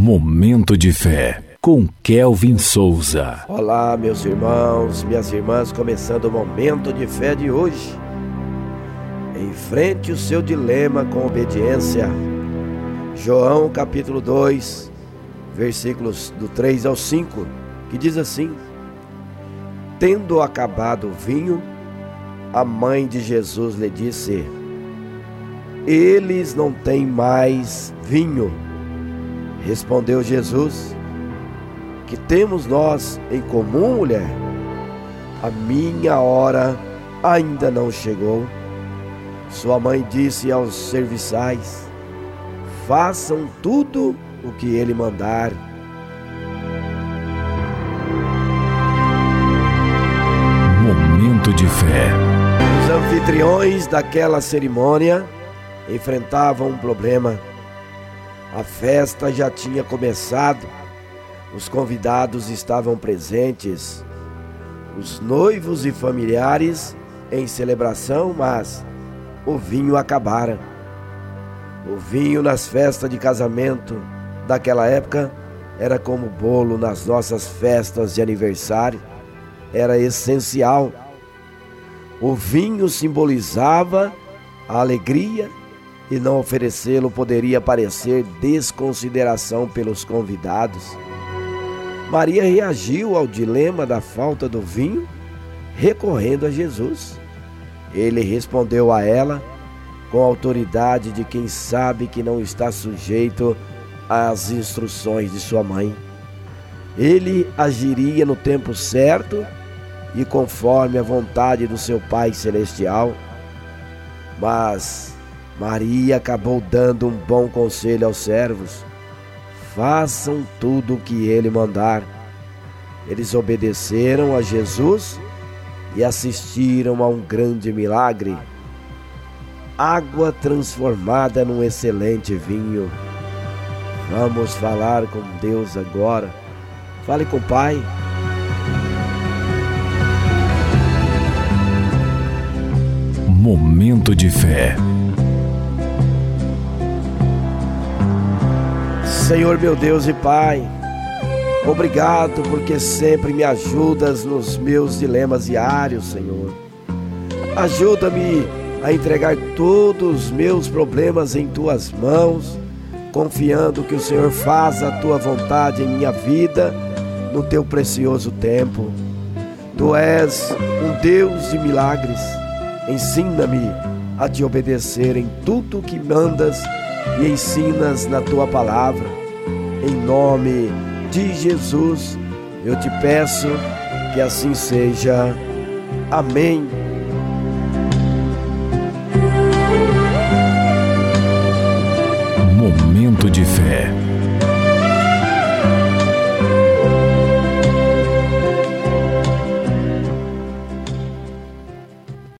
Momento de fé com Kelvin Souza. Olá, meus irmãos, minhas irmãs, começando o momento de fé de hoje. Enfrente o seu dilema com obediência. João capítulo 2, versículos do 3 ao 5, que diz assim: Tendo acabado o vinho, a mãe de Jesus lhe disse: Eles não têm mais vinho. Respondeu Jesus: Que temos nós em comum, mulher? A minha hora ainda não chegou. Sua mãe disse aos serviçais: Façam tudo o que ele mandar. Momento de fé. Os anfitriões daquela cerimônia enfrentavam um problema a festa já tinha começado, os convidados estavam presentes, os noivos e familiares em celebração, mas o vinho acabara. O vinho nas festas de casamento daquela época era como bolo nas nossas festas de aniversário, era essencial. O vinho simbolizava a alegria e não oferecê-lo poderia parecer desconsideração pelos convidados. Maria reagiu ao dilema da falta do vinho, recorrendo a Jesus. Ele respondeu a ela com a autoridade de quem sabe que não está sujeito às instruções de sua mãe. Ele agiria no tempo certo e conforme a vontade do seu Pai Celestial. Mas Maria acabou dando um bom conselho aos servos: façam tudo o que ele mandar. Eles obedeceram a Jesus e assistiram a um grande milagre água transformada num excelente vinho. Vamos falar com Deus agora. Fale com o Pai. Momento de fé. Senhor meu Deus e Pai, obrigado porque sempre me ajudas nos meus dilemas diários, Senhor. Ajuda-me a entregar todos os meus problemas em tuas mãos, confiando que o Senhor faz a tua vontade em minha vida no teu precioso tempo. Tu és um Deus de milagres. Ensina-me a te obedecer em tudo que mandas e ensinas na tua palavra. Em nome de Jesus, eu te peço que assim seja. Amém. Momento de fé.